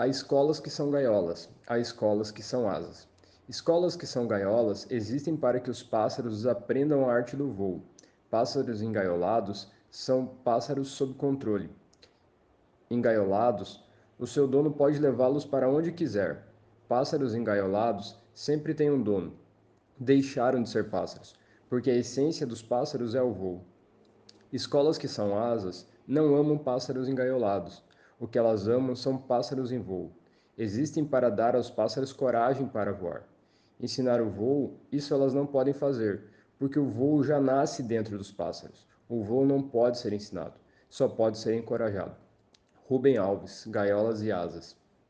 Há escolas que são gaiolas, há escolas que são asas. Escolas que são gaiolas existem para que os pássaros aprendam a arte do voo. Pássaros engaiolados são pássaros sob controle. Engaiolados, o seu dono pode levá-los para onde quiser. Pássaros engaiolados sempre têm um dono. Deixaram de ser pássaros, porque a essência dos pássaros é o voo. Escolas que são asas não amam pássaros engaiolados o que elas amam são pássaros em voo. Existem para dar aos pássaros coragem para voar. Ensinar o voo, isso elas não podem fazer, porque o voo já nasce dentro dos pássaros. O voo não pode ser ensinado, só pode ser encorajado. Rubem Alves, Gaiolas e Asas.